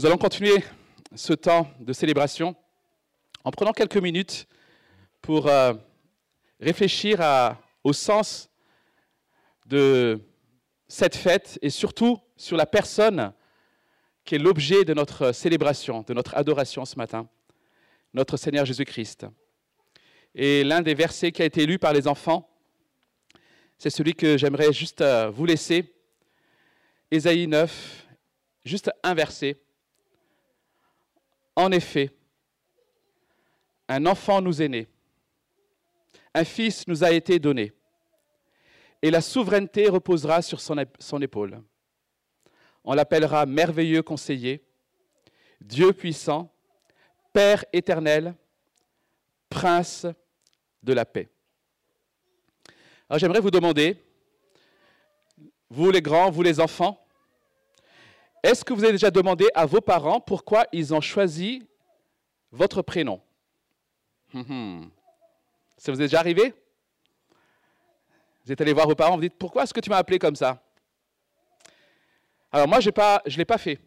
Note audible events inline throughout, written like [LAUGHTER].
Nous allons continuer ce temps de célébration en prenant quelques minutes pour euh, réfléchir au sens de cette fête et surtout sur la personne qui est l'objet de notre célébration, de notre adoration ce matin, notre Seigneur Jésus-Christ. Et l'un des versets qui a été lu par les enfants, c'est celui que j'aimerais juste euh, vous laisser. Ésaïe 9, juste un verset. En effet, un enfant nous est né, un fils nous a été donné, et la souveraineté reposera sur son épaule. On l'appellera merveilleux conseiller, Dieu puissant, Père éternel, Prince de la paix. Alors j'aimerais vous demander, vous les grands, vous les enfants, est-ce que vous avez déjà demandé à vos parents pourquoi ils ont choisi votre prénom? Hum, hum. Ça vous est déjà arrivé? Vous êtes allé voir vos parents, vous dites pourquoi est-ce que tu m'as appelé comme ça? Alors moi, je ne l'ai pas fait.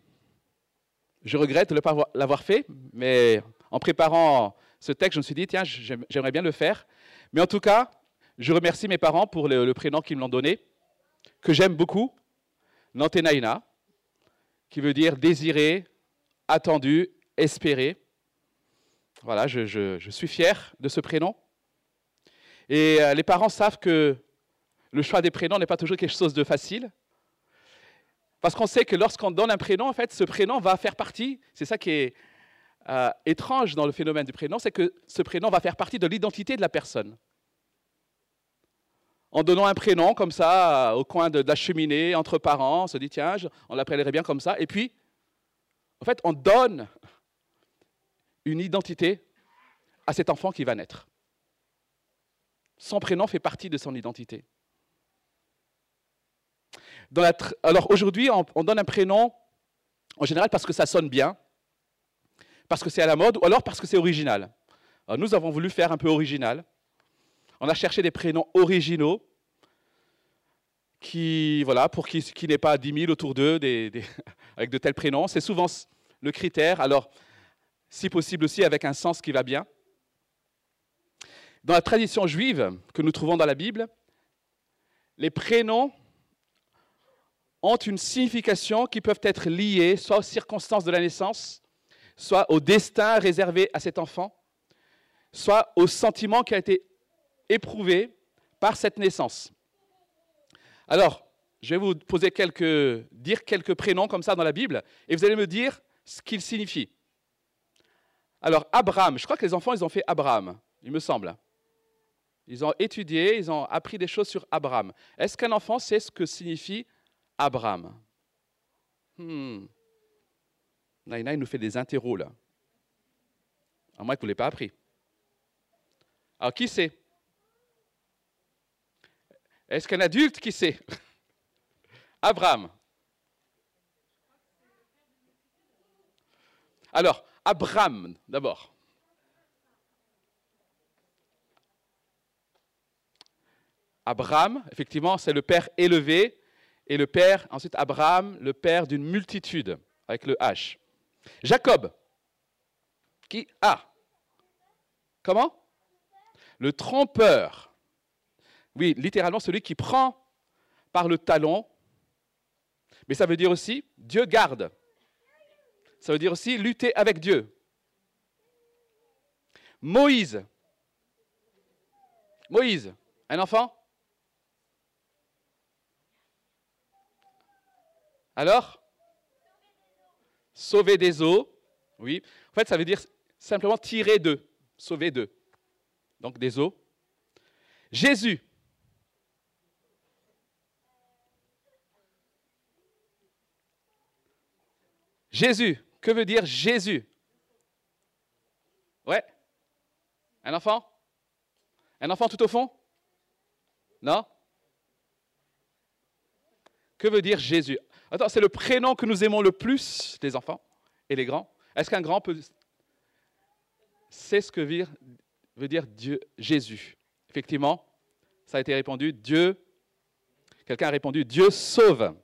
Je regrette de ne pas l'avoir fait, mais en préparant ce texte, je me suis dit, tiens, j'aimerais bien le faire. Mais en tout cas, je remercie mes parents pour le, prénom qu'ils me l'ont donné, que j'aime beaucoup, Nantenaina qui veut dire désirer, attendu, espérer. Voilà, je, suis fier de ce prénom. Et euh, les parents savent que le choix des prénoms n'est pas toujours quelque chose de facile. Parce qu'on sait que lorsqu'on donne un prénom, en fait, ce prénom va faire partie, c'est ça qui est euh, étrange dans le phénomène du prénom, c'est que ce prénom va faire partie de l'identité de la personne en donnant un prénom comme ça euh, au coin de, la cheminée entre parents, on se dit tiens, on l'appellerait bien comme ça. Et puis, en fait, on donne une identité à cet enfant qui va naître. Son prénom fait partie de son identité. alors aujourd'hui, on, donne un prénom en général parce que ça sonne bien, parce que c'est à la mode, ou alors parce que c'est original. nous avons voulu faire un peu original. On a cherché des prénoms originaux voilà, pour qui, qui n'est pas 10 000 autour d'eux [LAUGHS] avec de tels prénoms. C'est souvent le critère. Alors, si possible aussi avec un sens qui va bien. Dans la tradition juive que nous trouvons dans la Bible, les prénoms ont une signification qui peuvent être liées soit aux circonstances de la naissance, soit au destin réservé à cet enfant, soit au sentiment qui a été éprouvé par cette naissance. Alors, je vais vous poser quelques, dire quelques prénoms comme ça dans la Bible, et vous allez me dire ce qu'ils signifient. Alors, Abraham, je crois que les enfants, ils ont fait Abraham, il me semble. Ils ont étudié, ils ont appris des choses sur Abraham. Est-ce qu'un enfant sait ce que signifie Abraham? Hmm. Naïna, il nous fait des interros là. À moins que vous ne pas appris. Alors, qui sait? Est-ce qu'un adulte qui sait? Abraham. Alors, Abraham, d'abord. Abraham, effectivement, c'est le père élevé, et le père, ensuite Abraham, le père d'une multitude, avec le H. Jacob, qui a Comment? Le trompeur. Oui, littéralement celui qui prend par le talon. Mais ça veut dire aussi Dieu garde. Ça veut dire aussi lutter avec Dieu. Moïse. Moïse, un enfant? Alors? Sauver des eaux. Oui. En fait, ça veut dire simplement tirer d'eux, sauver d'eux. Donc des eaux. Jésus. Jésus. Que veut dire Jésus? Ouais Un enfant? Un enfant tout au fond? Non Que veut dire Jésus? Attends, c'est le prénom que nous aimons le plus, les enfants et les grands. Est-ce qu'un grand peut... C'est ce que veut dire Dieu, Jésus. Effectivement, ça a été répondu, Dieu, quelqu'un a répondu, Dieu sauve.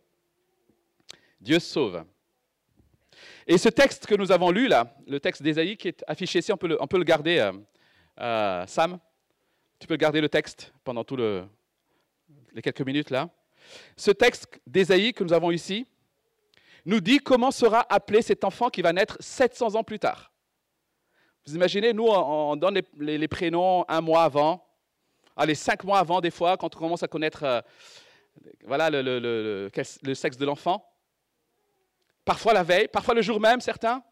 Dieu sauve. Et ce texte que nous avons lu là, le texte d'Ésaïe qui est affiché ici, on peut le, garder, euh, euh, Sam. Tu peux garder le texte pendant tout le, les quelques minutes là. Ce texte d'Ésaïe que nous avons ici nous dit comment sera appelé cet enfant qui va naître 700 ans plus tard. Vous imaginez, nous, on donne les, prénoms un mois avant, allez, cinq mois avant des fois, quand on commence à connaître euh, voilà, le sexe de l'enfant. Parfois la veille, parfois le jour même, certains.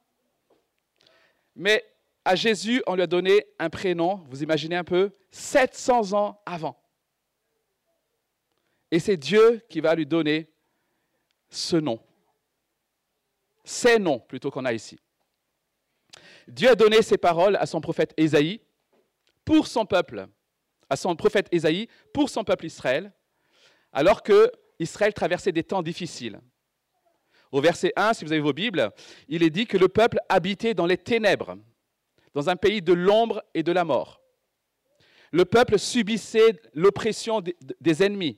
Mais à Jésus, on lui a donné un prénom, vous imaginez un peu, 700 ans avant. Et c'est Dieu qui va lui donner ce nom. Ces noms plutôt qu'on a ici. Dieu a donné ces paroles à son prophète Ésaïe pour son peuple, à son prophète Ésaïe pour son peuple Israël, alors que Israël traversait des temps difficiles. Au verset 1, si vous avez vos Bibles, il est dit que le peuple habitait dans les ténèbres, dans un pays de l'ombre et de la mort. Le peuple subissait l'oppression des ennemis.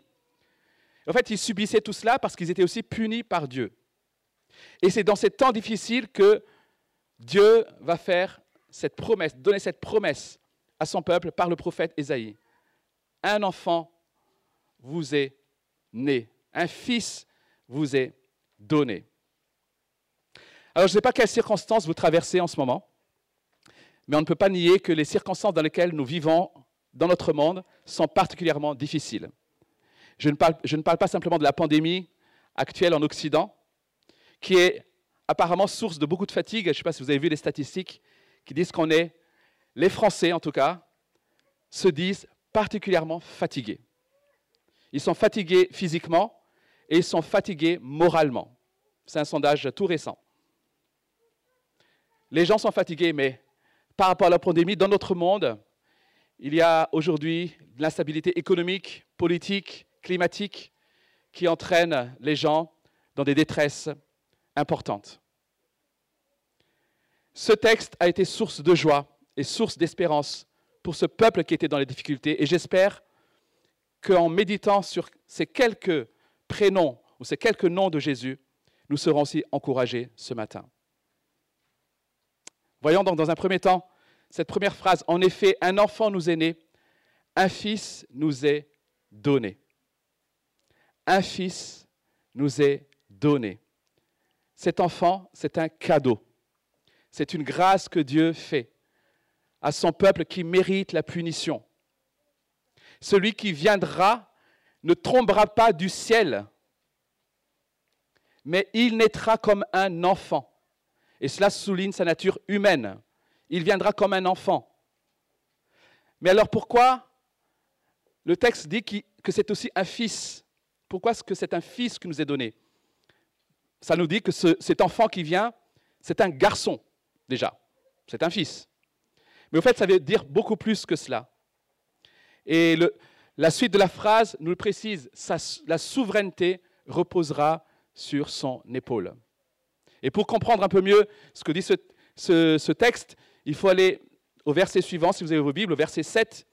En fait, ils subissaient tout cela parce qu'ils étaient aussi punis par Dieu. Et c'est dans ces temps difficiles que Dieu va faire cette promesse, donner cette promesse à son peuple par le prophète Ésaïe. Un enfant vous est né, un fils vous est donné. Alors je ne sais pas quelles circonstances vous traversez en ce moment, mais on ne peut pas nier que les circonstances dans lesquelles nous vivons dans notre monde sont particulièrement difficiles. Je ne parle, je ne parle pas simplement de la pandémie actuelle en Occident, qui est apparemment source de beaucoup de fatigue. Je ne sais pas si vous avez vu les statistiques qui disent qu'on est, les Français en tout cas, se disent particulièrement fatigués. Ils sont fatigués physiquement et ils sont fatigués moralement. C'est un sondage tout récent. Les gens sont fatigués, mais par rapport à la pandémie, dans notre monde, il y a aujourd'hui de l'instabilité économique, politique, climatique qui entraîne les gens dans des détresses importante. Ce texte a été source de joie et source d'espérance pour ce peuple qui était dans les difficultés. Et j'espère qu'en méditant sur ces quelques prénoms ou ces quelques noms de Jésus, nous serons aussi encouragés ce matin. Voyons donc dans un premier temps cette première phrase. En effet, un enfant nous est né, un fils nous est donné. Un fils nous est donné. Cet enfant, c'est un cadeau. C'est une grâce que Dieu fait à son peuple qui mérite la punition. Celui qui viendra ne tombera pas du ciel, mais il naîtra comme un enfant. Et cela souligne sa nature humaine. Il viendra comme un enfant. Mais alors pourquoi le texte dit que c'est aussi un fils? Pourquoi est-ce que c'est un fils qui nous est donné? Ça nous dit que cet enfant qui vient, c'est un garçon, déjà. C'est un fils. Mais au fait, ça veut dire beaucoup plus que cela. Et la suite de la phrase nous le précise, la souveraineté reposera sur son épaule. Et pour comprendre un peu mieux ce que dit ce, ce texte, il faut aller au verset suivant, si vous avez vos Bibles, au verset 7,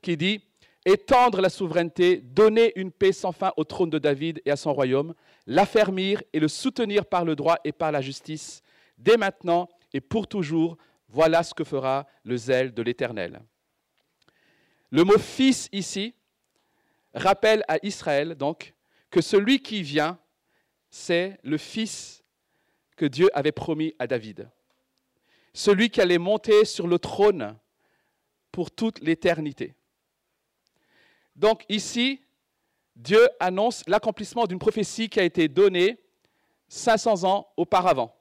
qui dit étendre la souveraineté, donner une paix sans fin au trône de David et à son royaume, l'affermir et le soutenir par le droit et par la justice, dès maintenant et pour toujours, voilà ce que fera le zèle de l'Éternel. Le mot fils ici rappelle à Israël donc que celui qui vient, c'est le fils que Dieu avait promis à David. Celui qui allait monter sur le trône pour toute l'éternité. Donc ici, Dieu annonce l'accomplissement d'une prophétie qui a été donnée 500 ans auparavant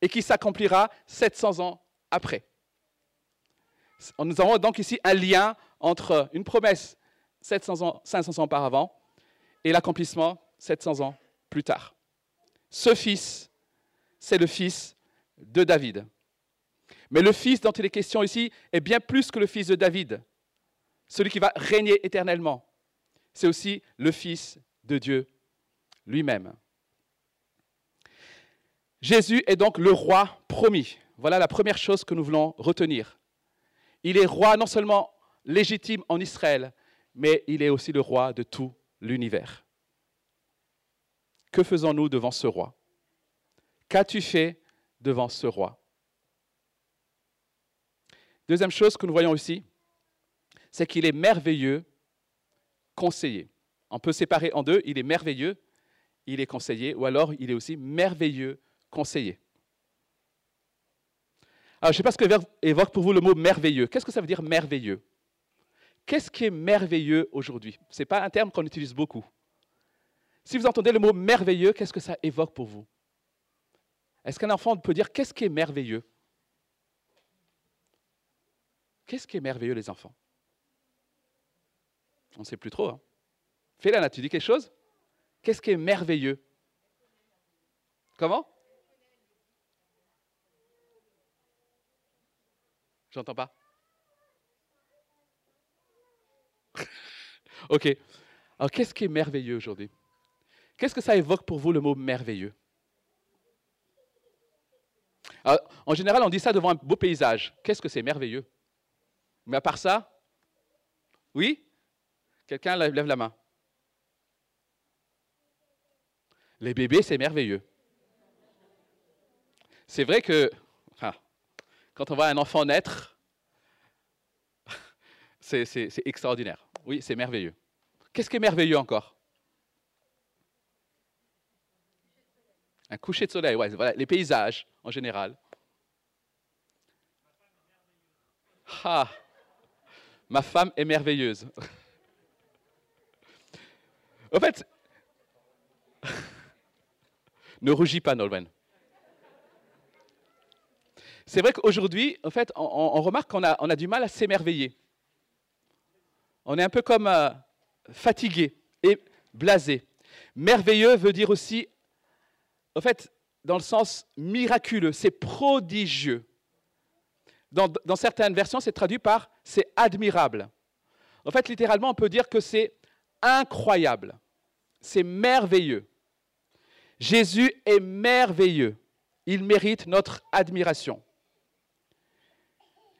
et qui s'accomplira 700 ans après. Nous avons donc ici un lien entre une promesse 700 ans, 500 ans auparavant et l'accomplissement 700 ans plus tard. Ce fils, c'est le fils de David. Mais le fils dont il est question ici est bien plus que le fils de David celui qui va régner éternellement. C'est aussi le Fils de Dieu lui-même. Jésus est donc le roi promis. Voilà la première chose que nous voulons retenir. Il est roi non seulement légitime en Israël, mais il est aussi le roi de tout l'univers. Que faisons-nous devant ce roi? Qu'as-tu fait devant ce roi? Deuxième chose que nous voyons ici, c'est qu'il est merveilleux conseiller. On peut séparer en deux, il est merveilleux, il est conseiller, ou alors il est aussi merveilleux conseiller. Alors, je ne sais pas ce que évoque pour vous le mot merveilleux. Qu'est-ce que ça veut dire merveilleux? Qu'est-ce qui est merveilleux aujourd'hui? Ce n'est pas un terme qu'on utilise beaucoup. Si vous entendez le mot merveilleux, qu'est-ce que ça évoque pour vous? Est-ce qu'un enfant peut dire qu'est-ce qui est merveilleux? Qu'est-ce qui est merveilleux, les enfants? On ne sait plus trop. Hein. Félana, tu dis quelque chose? Qu'est-ce qui est merveilleux? Comment? J'entends pas. Ok. Alors, qu'est-ce qui est merveilleux aujourd'hui? Qu'est-ce que ça évoque pour vous le mot merveilleux? En général, on dit ça devant un beau paysage. Qu'est-ce que c'est merveilleux? Mais à part ça, oui? Quelqu'un lève la main. Les bébés, c'est merveilleux. C'est vrai que quand on voit un enfant naître, c'est extraordinaire. Oui, c'est merveilleux. Qu'est-ce qui est merveilleux encore? Un coucher de soleil, voilà, les paysages en général. Ah, ma femme est merveilleuse. en fait, [LAUGHS] ne rougis pas, Nolwenn. C'est vrai qu'aujourd'hui, en fait, on, remarque qu'on a, on a, du mal à s'émerveiller. On est un peu comme euh, fatigué et blasé. Merveilleux veut dire aussi, en fait, dans le sens miraculeux, c'est prodigieux. Dans, dans certaines versions, c'est traduit par c'est admirable. En fait, littéralement, on peut dire que c'est incroyable, c'est merveilleux. Jésus est merveilleux. Il mérite notre admiration.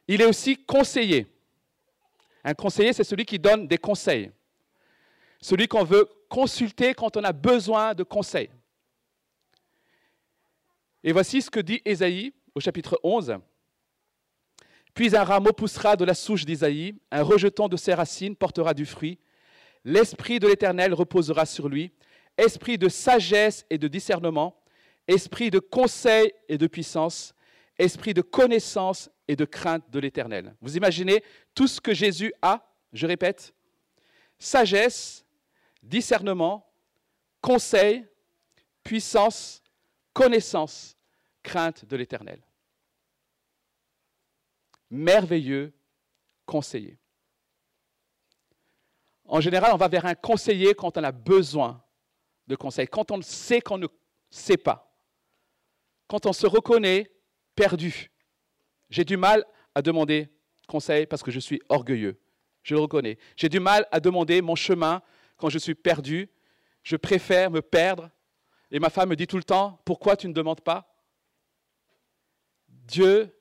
Il est aussi conseiller. Un conseiller, c'est celui qui donne des conseils. Celui qu'on veut consulter quand on a besoin de conseils. Et voici ce que dit Ésaïe au chapitre 11. Puis un rameau poussera de la souche d'Ésaïe, un rejeton de ses racines portera du fruit. L'Esprit de l'Éternel reposera sur lui, esprit de sagesse et de discernement, esprit de conseil et de puissance, esprit de connaissance et de crainte de l'Éternel. Vous imaginez tout ce que Jésus a, je répète, sagesse, discernement, conseil, puissance, connaissance, crainte de l'Éternel. Merveilleux conseiller. En général, on va vers un conseiller quand on a besoin de conseil, quand on sait qu'on ne sait pas, quand on se reconnaît perdu. J'ai du mal à demander conseil parce que je suis orgueilleux. Je le reconnais. J'ai du mal à demander mon chemin quand je suis perdu. Je préfère me perdre. Et ma femme me dit tout le temps, pourquoi tu ne demandes pas? Dieu,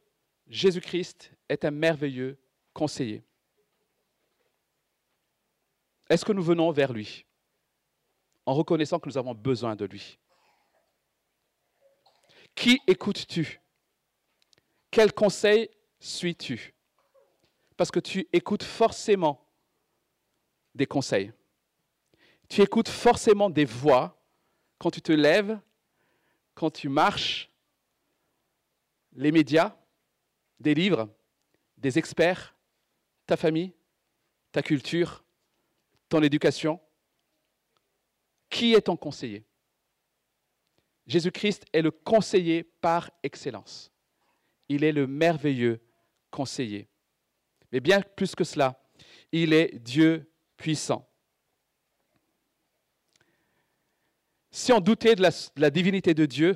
Jésus-Christ, est un merveilleux conseiller. Est-ce que nous venons vers lui en reconnaissant que nous avons besoin de lui? Qui écoutes-tu? Quel conseil suis-tu? Parce que tu écoutes forcément des conseils. Tu écoutes forcément des voix quand tu te lèves, quand tu marches, les médias, des livres, des experts, ta famille, ta culture, ton éducation. Qui est ton conseiller? Jésus-Christ est le conseiller par excellence il est le merveilleux conseiller. Mais bien plus que cela, il est Dieu puissant. Si on doutait de la, divinité de Dieu,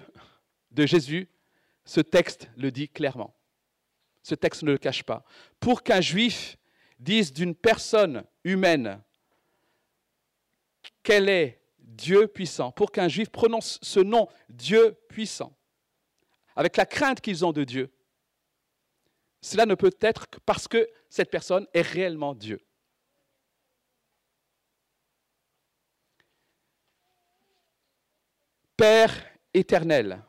de Jésus, ce texte le dit clairement. Ce texte ne le cache pas. Pour qu'un juif dise d'une personne humaine qu'elle est Dieu puissant, pour qu'un juif prononce ce nom Dieu puissant, avec la crainte qu'ils ont de Dieu, cela ne peut être que parce que cette personne est réellement Dieu. Père éternel,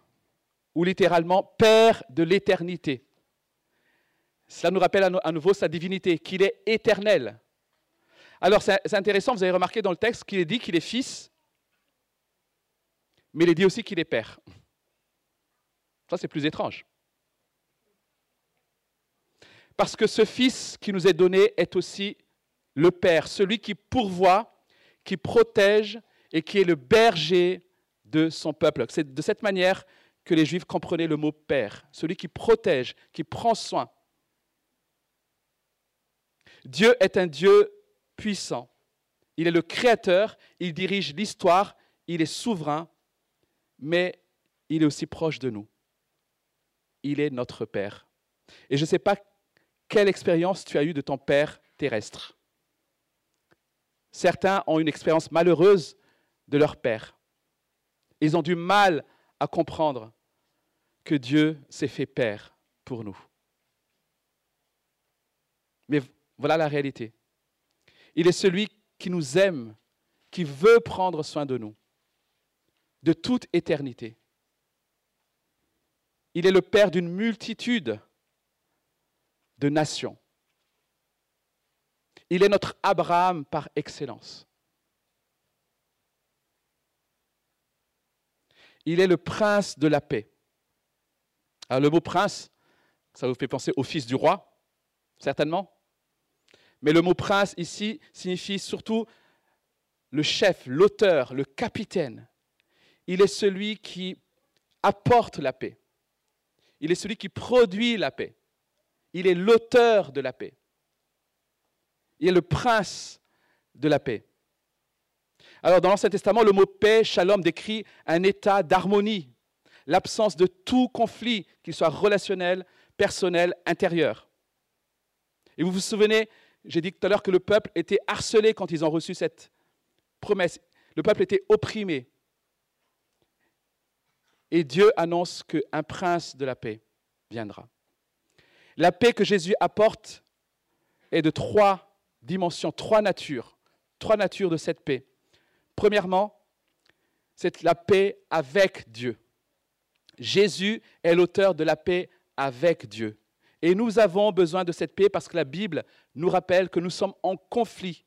ou littéralement Père de l'éternité. Cela nous rappelle à nouveau sa divinité, qu'il est éternel. Alors c'est intéressant, vous avez remarqué dans le texte qu'il est dit qu'il est fils, mais il est dit aussi qu'il est père. Ça c'est plus étrange. Parce que ce fils qui nous est donné est aussi le père, celui qui pourvoit, qui protège et qui est le berger de son peuple. C'est de cette manière que les Juifs comprenaient le mot père, celui qui protège, qui prend soin. Dieu est un Dieu puissant. Il est le créateur, il dirige l'histoire, il est souverain, mais il est aussi proche de nous. Il est notre Père. Et je ne sais pas quelle expérience tu as eue de ton Père terrestre? Certains ont une expérience malheureuse de leur Père. Ils ont du mal à comprendre que Dieu s'est fait Père pour nous. Mais voilà la réalité. Il est celui qui nous aime, qui veut prendre soin de nous, de toute éternité. Il est le Père d'une multitude de nations. Il est notre Abraham par excellence. Il est le prince de la paix. Alors le mot prince, ça vous fait penser au fils du roi, certainement. Mais le mot prince ici signifie surtout le chef, l'auteur, le capitaine. Il est celui qui apporte la paix. Il est celui qui produit la paix. Il est l'auteur de la paix. Il est le prince de la paix. Alors dans l'Ancien Testament, le mot paix, shalom, décrit un état d'harmonie, l'absence de tout conflit, qu'il soit relationnel, personnel, intérieur. Et vous vous souvenez j'ai dit tout à l'heure que le peuple était harcelé quand ils ont reçu cette promesse. Le peuple était opprimé. Et Dieu annonce qu'un prince de la paix viendra. La paix que Jésus apporte est de trois dimensions, trois natures, trois natures de cette paix. Premièrement, c'est la paix avec Dieu. Jésus est l'auteur de la paix avec Dieu. Et nous avons besoin de cette paix parce que la Bible nous rappelle que nous sommes en conflit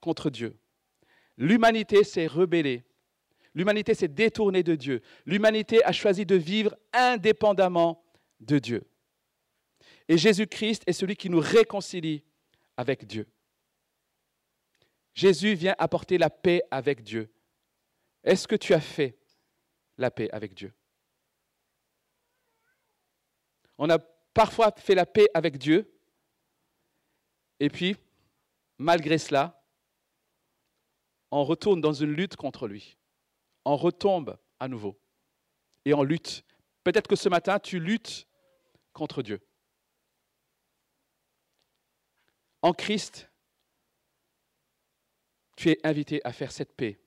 contre Dieu. L'humanité s'est rebellée. L'humanité s'est détournée de Dieu. L'humanité a choisi de vivre indépendamment de Dieu. Et Jésus-Christ est celui qui nous réconcilie avec Dieu. Jésus vient apporter la paix avec Dieu. Est-ce que tu as fait la paix avec Dieu? On a parfois fait la paix avec Dieu, et puis, malgré cela, on retourne dans une lutte contre lui. On retombe à nouveau. Et on lutte. Peut-être que ce matin, tu luttes contre Dieu. En Christ, tu es invité à faire cette paix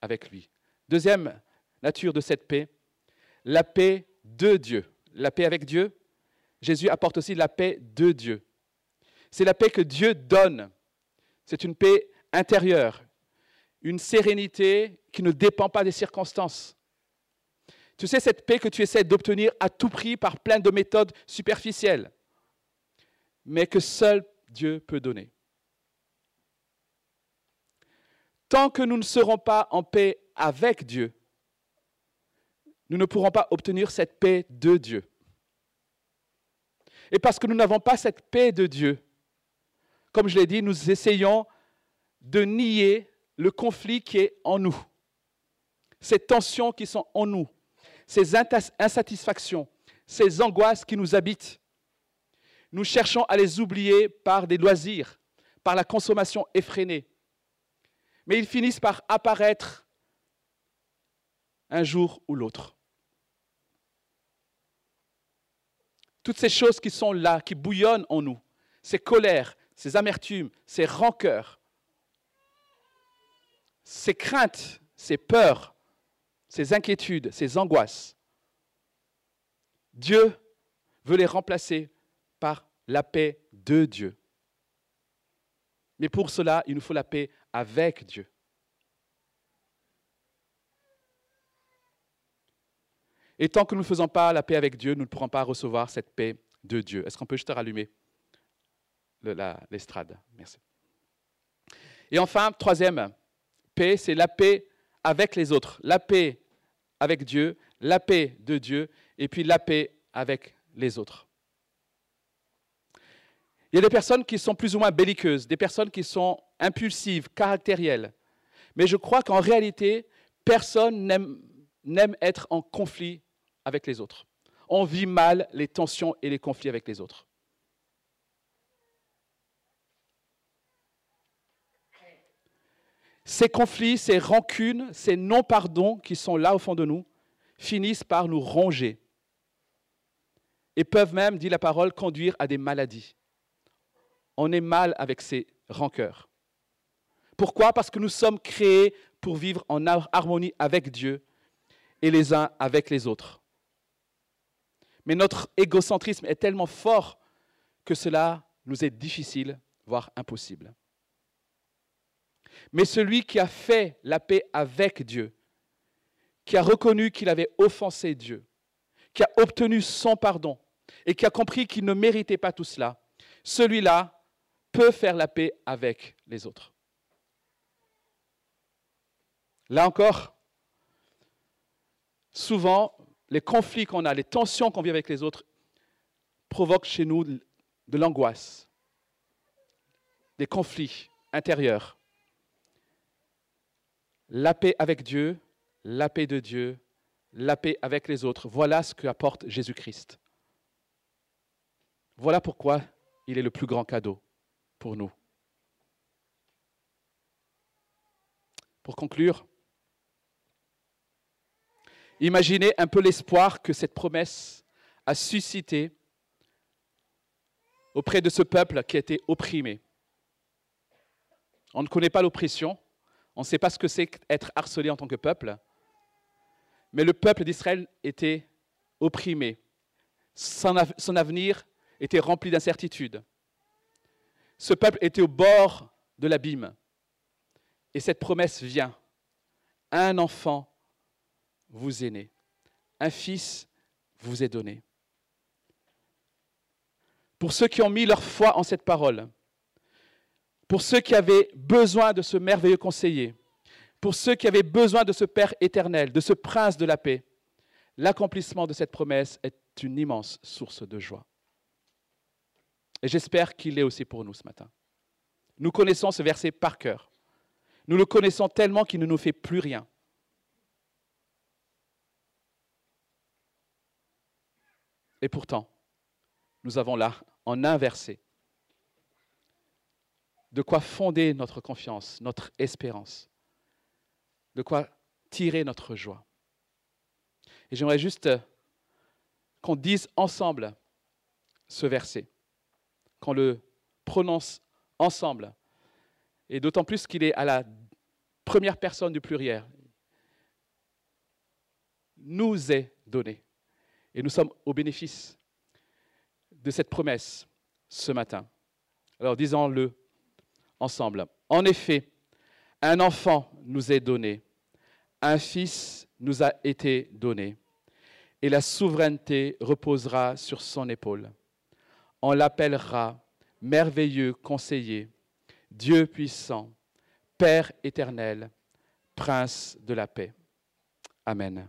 avec lui. Deuxième nature de cette paix, la paix de Dieu. La paix avec Dieu, Jésus apporte aussi la paix de Dieu. C'est la paix que Dieu donne. C'est une paix intérieure, une sérénité qui ne dépend pas des circonstances. Tu sais, cette paix que tu essaies d'obtenir à tout prix par plein de méthodes superficielles, mais que seul Dieu peut donner. Tant que nous ne serons pas en paix avec Dieu, nous ne pourrons pas obtenir cette paix de Dieu. Et parce que nous n'avons pas cette paix de Dieu, comme je l'ai dit, nous essayons de nier le conflit qui est en nous, ces tensions qui sont en nous, ces insatisfactions, ces angoisses qui nous habitent. Nous cherchons à les oublier par des loisirs, par la consommation effrénée. Mais ils finissent par apparaître un jour ou l'autre. toutes ces choses qui sont là, qui bouillonnent en nous, ces colères, ces amertumes, ces rancœurs, ces craintes, ces peurs, ces inquiétudes, ces angoisses. Dieu veut les remplacer par la paix de Dieu. Mais pour cela, il nous faut la paix avec Dieu. Et tant que nous ne faisons pas la paix avec Dieu, nous ne pourrons pas recevoir cette paix de Dieu. Est-ce qu'on peut juste rallumer l'estrade? Merci. Et enfin, troisième paix, c'est la paix avec les autres. La paix avec Dieu, la paix de Dieu, et puis la paix avec les autres. Il y a des personnes qui sont plus ou moins belliqueuses, des personnes qui sont impulsives, caractérielles. Mais je crois qu'en réalité, personne n'aime être en conflit avec les autres. On vit mal les tensions et les conflits avec les autres. Ces conflits, ces rancunes, ces non-pardons qui sont là au fond de nous, finissent par nous ronger et peuvent même, dit la parole, conduire à des maladies. On est mal avec ces rancœurs. Pourquoi? Parce que nous sommes créés pour vivre en harmonie avec Dieu et les uns avec les autres. Mais notre égocentrisme est tellement fort que cela nous est difficile, voire impossible. Mais celui qui a fait la paix avec Dieu, qui a reconnu qu'il avait offensé Dieu, qui a obtenu son pardon et qui a compris qu'il ne méritait pas tout cela, celui-là peut faire la paix avec les autres. Là encore, souvent, les conflits qu'on a, les tensions qu'on vit avec les autres, provoquent chez nous de l'angoisse, des conflits intérieurs. La paix avec Dieu, la paix de Dieu, la paix avec les autres, voilà ce qu'apporte Jésus-Christ. Voilà pourquoi il est le plus grand cadeau pour nous. Pour conclure, Imaginez un peu l'espoir que cette promesse a suscité auprès de ce peuple qui a été opprimé. On ne connaît pas l'oppression, on ne sait pas ce que c'est être harcelé en tant que peuple, mais le peuple d'Israël était opprimé. Son, avenir était rempli d'incertitudes. Ce peuple était au bord de l'abîme. Et cette promesse vient. Un enfant vous est né. Un fils vous est donné. Pour ceux qui ont mis leur foi en cette parole, pour ceux qui avaient besoin de ce merveilleux conseiller, pour ceux qui avaient besoin de ce Père éternel, de ce Prince de la paix, l'accomplissement de cette promesse est une immense source de joie. Et j'espère qu'il l'est aussi pour nous ce matin. Nous connaissons ce verset par cœur. Nous le connaissons tellement qu'il ne nous fait plus rien. Et pourtant, nous avons là, en inversé, de quoi fonder notre confiance, notre espérance, de quoi tirer notre joie. Et j'aimerais juste qu'on dise ensemble ce verset, qu'on le prononce ensemble, et d'autant plus qu'il est à la première personne du pluriel. Nous est donné. Et nous sommes au bénéfice de cette promesse ce matin. Alors disons-le ensemble. En effet, un enfant nous est donné, un fils nous a été donné, et la souveraineté reposera sur son épaule. On l'appellera merveilleux conseiller, Dieu puissant, Père éternel, Prince de la paix. Amen.